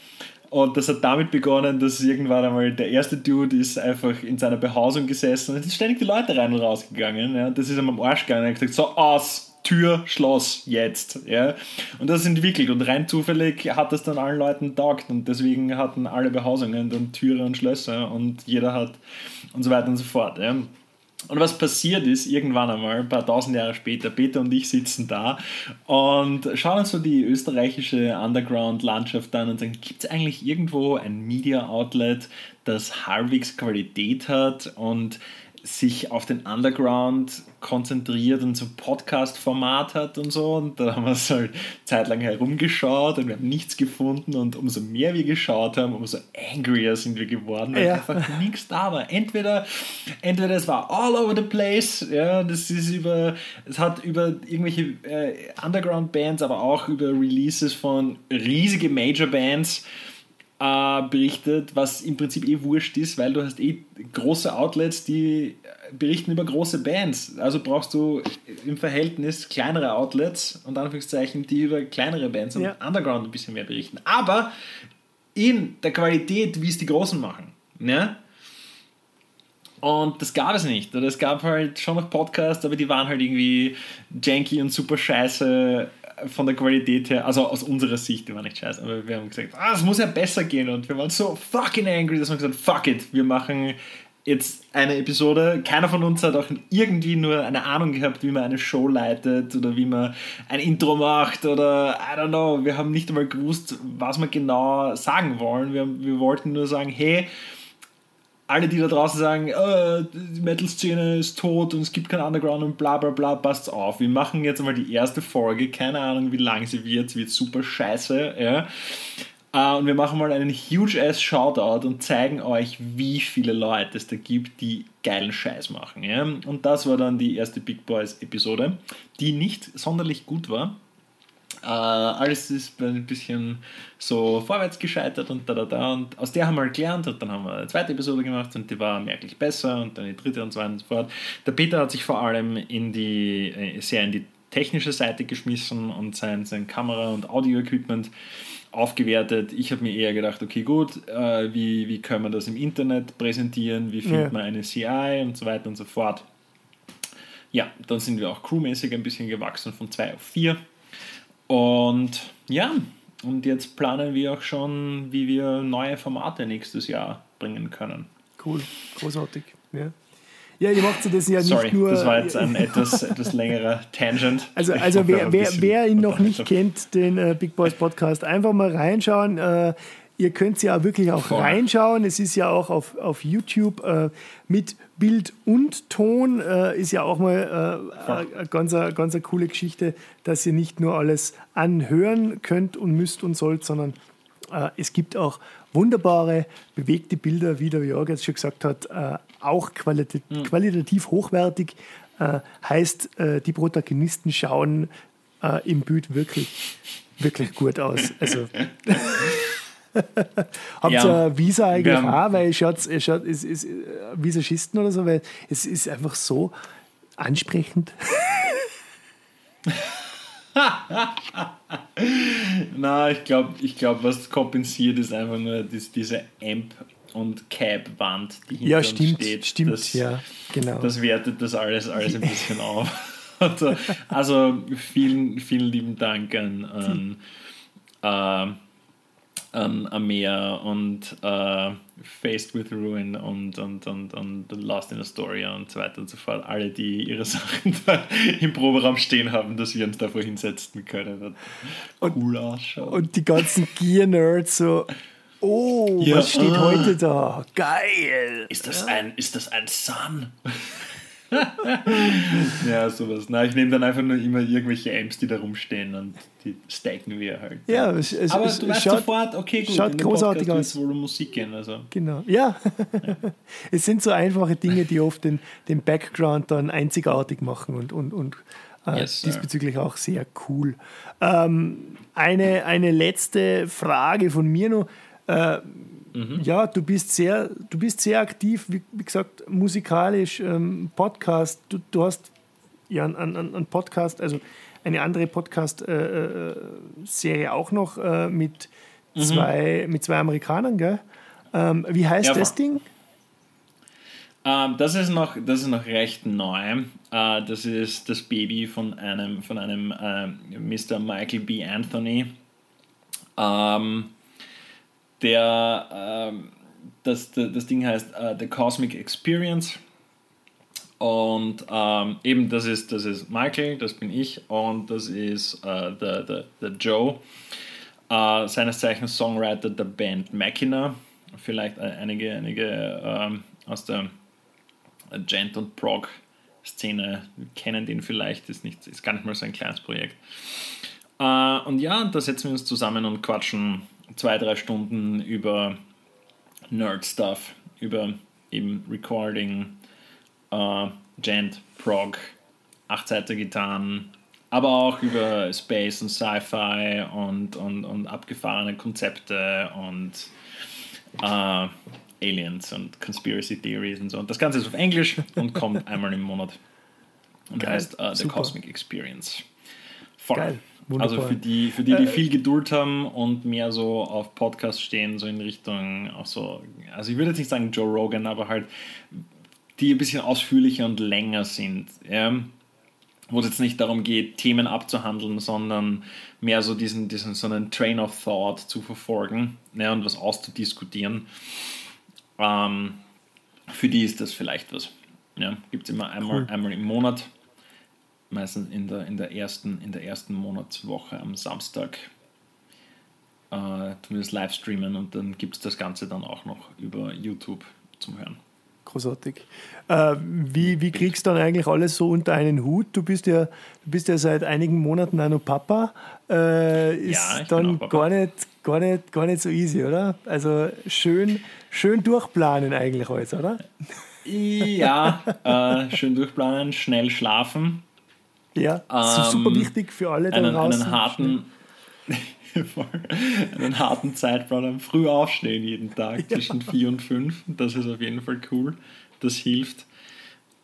Und das hat damit begonnen, dass irgendwann einmal der erste Dude ist einfach in seiner Behausung gesessen und es sind ständig die Leute rein und rausgegangen. Ja. Das ist ihm am Arsch gegangen. Er hat gesagt, so aus, Tür, Schloss, jetzt. Ja? Und das ist entwickelt und rein zufällig hat das dann allen Leuten taugt und deswegen hatten alle Behausungen dann Türe und Schlösser und jeder hat und so weiter und so fort. Ja? Und was passiert ist, irgendwann einmal, ein paar tausend Jahre später, Peter und ich sitzen da und schauen uns so die österreichische Underground-Landschaft an und sagen, gibt es eigentlich irgendwo ein Media-Outlet, das halbwegs Qualität hat und sich auf den Underground konzentriert und so Podcast-Format hat und so. Und da haben wir so halt zeitlang herumgeschaut und wir haben nichts gefunden. Und umso mehr wir geschaut haben, umso angrier sind wir geworden, weil ja. einfach nichts da war. Entweder, entweder es war all over the place, ja, das ist über, es hat über irgendwelche äh, Underground-Bands, aber auch über Releases von riesige Major-Bands äh, berichtet, was im Prinzip eh wurscht ist, weil du hast eh große Outlets, die berichten über große Bands. Also brauchst du im Verhältnis kleinere Outlets und Anführungszeichen, die über kleinere Bands und ja. Underground ein bisschen mehr berichten. Aber in der Qualität, wie es die Großen machen. Ne? Und das gab es nicht. Oder es gab halt schon noch Podcasts, aber die waren halt irgendwie janky und super scheiße von der Qualität her, also aus unserer Sicht, die war nicht scheiße, aber wir haben gesagt, ah, es muss ja besser gehen und wir waren so fucking angry, dass wir gesagt fuck it, wir machen jetzt eine Episode. Keiner von uns hat auch irgendwie nur eine Ahnung gehabt, wie man eine Show leitet oder wie man ein Intro macht oder I don't know. Wir haben nicht einmal gewusst, was wir genau sagen wollen. Wir, wir wollten nur sagen, hey, alle, die da draußen sagen, oh, die Metal-Szene ist tot und es gibt kein Underground und bla bla bla, passt auf. Wir machen jetzt einmal die erste Folge, keine Ahnung, wie lang sie wird, sie wird super scheiße, ja. Uh, und wir machen mal einen huge ass Shoutout und zeigen euch, wie viele Leute es da gibt, die geilen Scheiß machen. Ja? Und das war dann die erste Big Boys Episode, die nicht sonderlich gut war. Uh, alles ist ein bisschen so vorwärts gescheitert und da da da. Und aus der haben wir gelernt und dann haben wir eine zweite Episode gemacht und die war merklich besser und dann die dritte und so weiter und so fort. Der Peter hat sich vor allem in die, äh, sehr in die technische Seite geschmissen und sein, sein Kamera- und Audio-Equipment aufgewertet. Ich habe mir eher gedacht, okay, gut, äh, wie, wie können wir das im Internet präsentieren, wie findet ja. man eine CI und so weiter und so fort. Ja, dann sind wir auch crewmäßig ein bisschen gewachsen von 2 auf 4 und ja, und jetzt planen wir auch schon, wie wir neue Formate nächstes Jahr bringen können.
Cool, großartig. Ja. Ja, ihr macht das ja
Sorry,
nicht nur.
Das war jetzt ein etwas, etwas längerer Tangent.
Also, also wer, wer, wer ihn noch nicht kennt, den äh, Big Boys Podcast, einfach mal reinschauen. Äh, ihr könnt ja wirklich auch Voll. reinschauen. Es ist ja auch auf, auf YouTube äh, mit Bild und Ton. Äh, ist ja auch mal äh, eine ganz, ganz eine coole Geschichte, dass ihr nicht nur alles anhören könnt und müsst und sollt, sondern äh, es gibt auch wunderbare, bewegte Bilder, wie der Jörg jetzt schon gesagt hat, äh, auch qualitativ, mhm. qualitativ hochwertig. heißt, die Protagonisten schauen im Bild wirklich, wirklich gut aus. Also. Habt ihr ja, Visa eigentlich auch? Weil es schaut, es schaut, es ist äh, Visagisten oder so, weil es ist einfach so ansprechend.
Na, ich glaube, ich glaub, was kompensiert, ist einfach nur dies, diese Amp- und Cap-Wand,
die hinter ja, stimmt, steht. Stimmt, das, ja, genau.
Das wertet das alles, alles ein bisschen auf. Also, also vielen, vielen lieben Dank an, an äh, an Amea und äh, Faced with Ruin und, und, und, und Lost in Astoria und so weiter und so fort. Alle, die ihre Sachen da im Proberaum stehen haben, dass wir uns davor hinsetzen können. Wird cool ausschauen.
Und die ganzen Gear-Nerds so. Oh, ja, was steht ah. heute da? Geil!
Ist das ein, ist das ein Sun? ja, sowas. Na, ich nehme dann einfach nur immer irgendwelche Amps, die da rumstehen und die stacken wir halt.
Ja, es, es,
aber
es,
du weißt schaut, sofort, okay, gut,
schaut großartig aus.
wohl um Musik gehen. Also.
Genau, ja. ja. es sind so einfache Dinge, die oft den, den Background dann einzigartig machen und, und, und äh, yes, diesbezüglich auch sehr cool. Ähm, eine, eine letzte Frage von mir noch. Äh, Mhm. Ja, du bist sehr, du bist sehr aktiv, wie, wie gesagt, musikalisch, ähm, Podcast. Du, du hast ja einen, einen, Podcast, also eine andere Podcast-Serie äh, auch noch äh, mit zwei, mit zwei Amerikanern, gell? Ähm, wie heißt
Ja,
das. Ding?
Ähm, das, ist noch, das ist noch recht neu. Äh, das ist das Baby von einem, von einem äh, Mr. Michael B. Anthony. Ähm, der, ähm, das, das, Ding heißt äh, The Cosmic Experience. Und ähm, eben, das ist, das ist Michael, das bin ich, und das ist äh, der, der, der Joe, äh, seines Zeichens Songwriter der Band Machina. Vielleicht äh, einige, einige ähm, aus der Gent- und Prog-Szene kennen den vielleicht, ist, nicht, ist gar nicht mal so ein kleines Projekt. Äh, und ja, da setzen wir uns zusammen und quatschen zwei, drei Stunden über Nerd-Stuff, über eben Recording, äh, Gent, Prog, Achtseiter-Gitarren, aber auch über Space und Sci-Fi und, und, und abgefahrene Konzepte und äh, Aliens und Conspiracy Theories und so. Und das Ganze ist auf Englisch und kommt einmal im Monat. Und
Geil,
heißt äh, The. Cosmic Experience. Voll.
Geil, wunderbar.
Also für die, für die, die viel Geduld haben und mehr so auf Podcasts stehen, so in Richtung auch so, also ich würde jetzt nicht sagen Joe Rogan, aber halt die ein bisschen ausführlicher und länger sind. Ja? Wo es jetzt nicht darum geht, Themen abzuhandeln, sondern mehr so diesen, diesen so einen Train of Thought zu verfolgen ja, und was auszudiskutieren. Ähm, für die ist das vielleicht was. Ja, Gibt es immer einmal,
Cool.
einmal im Monat, meistens in der, in der, ersten, in der ersten Monatswoche am Samstag. Äh, das live streamen und dann gibt es das Ganze dann auch noch über YouTube zum Hören.
Großartig. Äh, wie, wie kriegst du dann eigentlich alles so unter einen Hut? Du bist ja, du bist ja seit einigen Monaten auch noch Papa. Äh, ist
Ja,
dann gar nicht, gar, nicht, gar nicht so easy, oder? Also schön, schön durchplanen eigentlich alles, oder?
Ja, äh, schön durchplanen, schnell schlafen,
Ja,
Ähm,
super wichtig für alle da
einen,
draußen.
einen harten einen harten Zeitplan, am früh aufstehen jeden Tag zwischen vier und fünf. Das ist auf jeden Fall cool. Das hilft.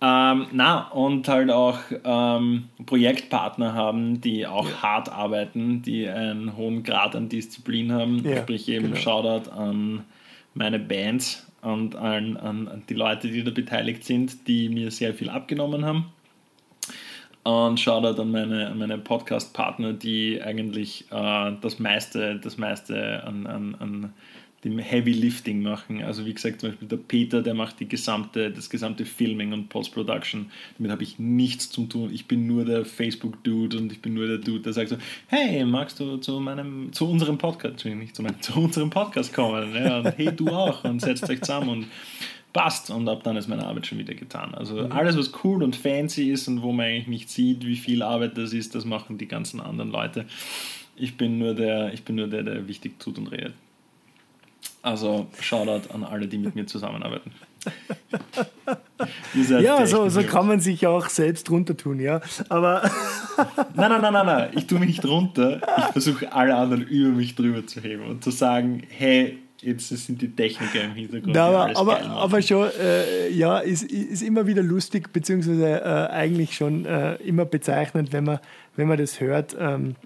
Ähm, na, und halt auch ähm, Projektpartner haben, die auch hart arbeiten, die einen hohen Grad an Disziplin haben.
Ja,
Sprich eben
genau.
Shoutout an meine Bands und an, an, an die Leute, die da beteiligt sind, die mir sehr viel abgenommen haben. Und Shoutout an meine, meine Podcast-Partner, die eigentlich äh, das meiste, das meiste an, an, an dem Heavy Lifting machen. Also wie gesagt, zum Beispiel der Peter, der macht die gesamte, das gesamte Filming und Post-Production. Damit habe ich nichts zu tun. Ich bin nur der Facebook-Dude und ich bin nur der Dude, der sagt so, hey, magst du zu meinem, zu unserem Podcast, nicht zu meinem, zu unserem Podcast kommen? Ja, und hey, du auch und setzt euch zusammen und passt und ab dann ist meine Arbeit schon wieder getan. Also alles, was cool und fancy ist und wo man eigentlich nicht sieht, wie viel Arbeit das ist, das machen die ganzen anderen Leute. Ich bin nur der, ich bin nur der, der wichtig tut und redet. Also Shoutout an alle, die mit mir zusammenarbeiten.
Ja, so, so kann man sich auch selbst runter tun, ja. Aber
Nein, nein, nein, nein, nein. Ich tue mich nicht runter. Ich versuche alle anderen über mich drüber zu heben und zu sagen, hey, jetzt sind die Techniker im Hintergrund. Die
aber, aber, aber schon, äh, ja, ist, ist immer wieder lustig, beziehungsweise äh, eigentlich schon äh, immer bezeichnend, wenn man, wenn man das hört, ähm,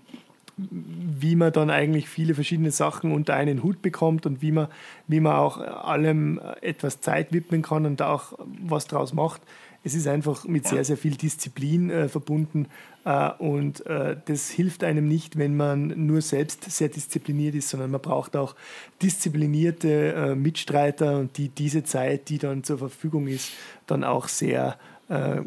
wie man dann eigentlich viele verschiedene Sachen unter einen Hut bekommt und wie man, wie man auch allem etwas Zeit widmen kann und auch was draus macht. Es ist einfach mit sehr, sehr viel Disziplin äh, verbunden äh, und äh, das hilft einem nicht, wenn man nur selbst sehr diszipliniert ist, sondern man braucht auch disziplinierte äh, Mitstreiter und die diese Zeit, die dann zur Verfügung ist, dann auch sehr äh,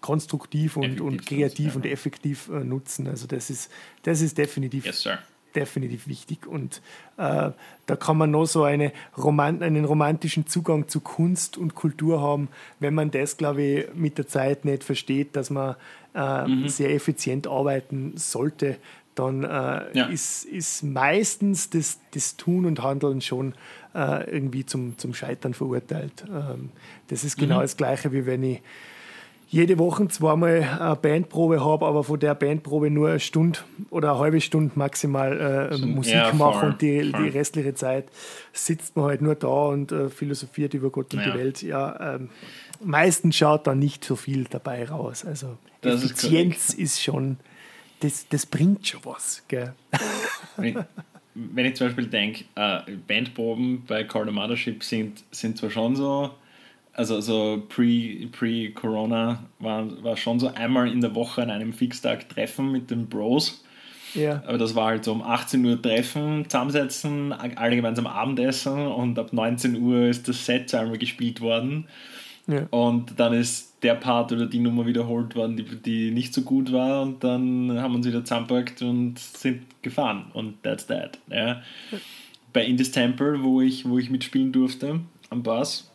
konstruktiv und,
Effektiv
und kreativ und effektiv äh, nutzen. Also das ist, das ist definitiv
Yes, sir.
Definitiv wichtig. Und äh, da kann man noch so eine Roman einen romantischen Zugang zu Kunst und Kultur haben, wenn man das, glaube ich, mit der Zeit nicht versteht, dass man äh, sehr effizient arbeiten sollte. Dann äh,
Ja.
ist, ist meistens das, das Tun und Handeln schon äh, irgendwie zum, zum Scheitern verurteilt. Ähm, das ist genau das Gleiche, wie wenn ich jede Woche zweimal eine Bandprobe habe, aber von der Bandprobe nur eine Stunde oder eine halbe Stunde maximal äh, Musik
ja,
mache und die, die restliche Zeit sitzt man halt nur da und äh, philosophiert über Gott und
Ja.
die Welt. Ja, ähm, meistens schaut da nicht so viel dabei raus. Also
Das ist
Effizienz ist, schon, das, das bringt schon was. Gell?
wenn ich zum Beispiel denke, äh, Bandproben bei Call the Mothership sind, sind zwar schon so, also so pre-Corona pre war, war schon so einmal in der Woche an einem Fixtag Treffen mit den Bros. Ja. Aber das war halt so um 18 Uhr Treffen, zusammensetzen, alle gemeinsam Abendessen und ab 19 Uhr ist das Set einmal gespielt worden. Ja. Und dann ist der Part oder die Nummer wiederholt worden, die, die nicht so gut war. Und dann haben wir uns wieder zusammengepackt und sind gefahren. Und that's that. Ja. Bei Indies Temple, wo ich, wo ich mitspielen durfte am Bass,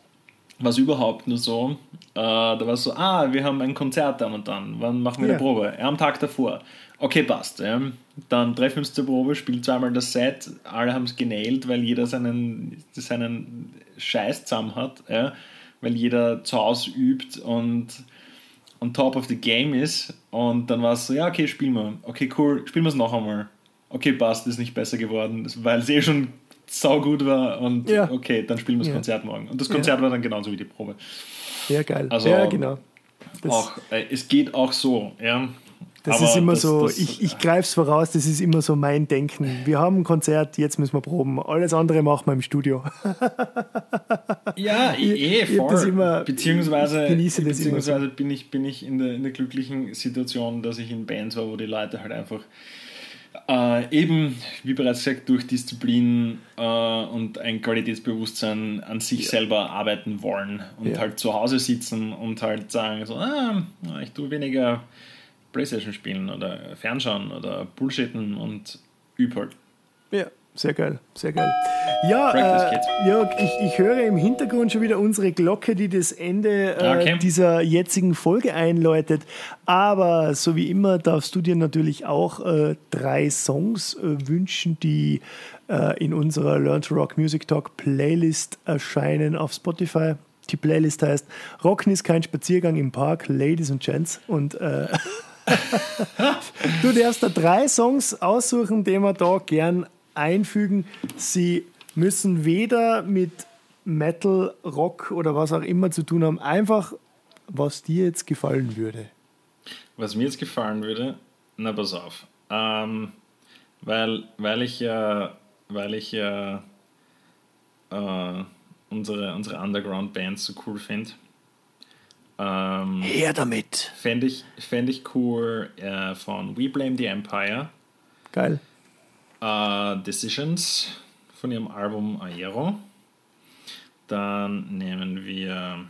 war es überhaupt nur so. Äh, da war es so, ah, wir haben ein Konzert dann und dann. Wann machen wir ja. eine Probe? Ja, am Tag davor. Okay, passt. Ja. Dann treffen wir uns zur Probe, spielen zweimal das Set. Alle haben es genailt, weil jeder seinen, seinen Scheiß zusammen hat. Ja weil jeder zu Hause übt und on top of the game ist. Und dann war es so, ja, okay, spielen wir. Okay, cool, spielen wir es noch einmal. Okay, passt, ist nicht besser geworden, weil es eh schon sau gut war. Und ja. okay, dann spielen wir das ja. Konzert morgen. Und das Konzert ja. war dann genauso wie die Probe.
Ja, geil.
Also,
ja, genau.
auch, äh, es geht auch so, ja.
Das Aber ist immer das, so, das, ich, ich greife es voraus, das ist immer so mein Denken. Wir haben ein Konzert, jetzt müssen wir proben. Alles andere machen wir im Studio.
ja, eh, ich, voll. Immer, beziehungsweise beziehungsweise so. bin, ich, bin ich in der, in der glücklichen Situation, dass ich in Bands war, wo die Leute halt einfach äh, eben, wie bereits gesagt, durch Disziplin äh, und ein Qualitätsbewusstsein an sich ja. selber arbeiten wollen und ja. halt zu Hause sitzen und halt sagen so, ah, ich tue weniger Playstation spielen oder Fernschauen oder Bullshitten und üb halt.
Ja, sehr geil, sehr geil. Ja, äh, Jörg, ich, ich höre im Hintergrund schon wieder unsere Glocke, die das Ende äh, okay. dieser jetzigen Folge einläutet. Aber so wie immer darfst du dir natürlich auch äh, drei Songs äh, wünschen, die äh, in unserer Learn to Rock Music Talk Playlist erscheinen auf Spotify. Die Playlist heißt Rocken ist kein Spaziergang im Park, Ladies and Gents. Und äh, du darfst da drei Songs aussuchen, die wir da gern einfügen. Sie müssen weder mit Metal, Rock oder was auch immer zu tun haben. Einfach, was dir jetzt gefallen würde.
Was mir jetzt gefallen würde, na pass auf. Ähm, weil, weil ich ja, weil ich ja äh, unsere, unsere Underground-Bands so cool finde
ähm, Her damit!
Fände ich, fänd ich cool äh, von We Blame the Empire.
Geil.
Äh, Decisions von ihrem Album Aero. Dann nehmen wir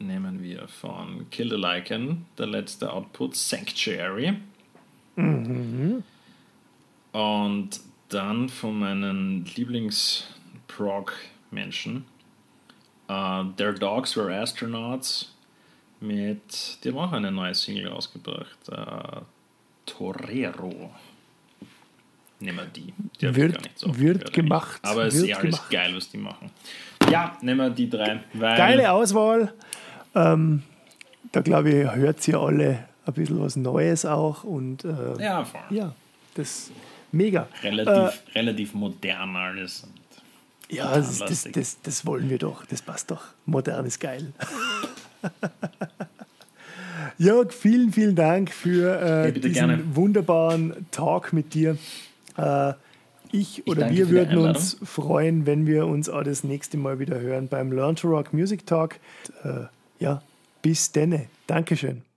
nehmen wir von Kill the Lycan der letzte Output Sanctuary. Mhm. Und dann von meinen Lieblings-Prog-Menschen Uh, Their Dogs Were Astronauts mit, die haben auch eine neue Single ausgebracht. Uh, Torero. Nehmen wir die. die
wird gar nicht so wird gemacht.
Aber es ist eh alles geil, was die machen. Ja, nehmen wir die drei.
Geile Auswahl. Ähm, da glaube ich, hört sie alle ein bisschen was Neues auch. Und, äh,
ja, voll.
Ja, das mega.
Relativ, äh, relativ modern alles.
Ja, das, das, das, das, wollen wir doch. Das passt doch. Modern ist geil. Jörg, vielen, vielen Dank für äh, diesen gerne. wunderbaren Talk mit dir. Äh, ich, ich oder wir würden uns freuen, wenn wir uns auch das nächste Mal wieder hören beim Learn to Rock Music Talk. Äh, ja, bis denne. Dankeschön.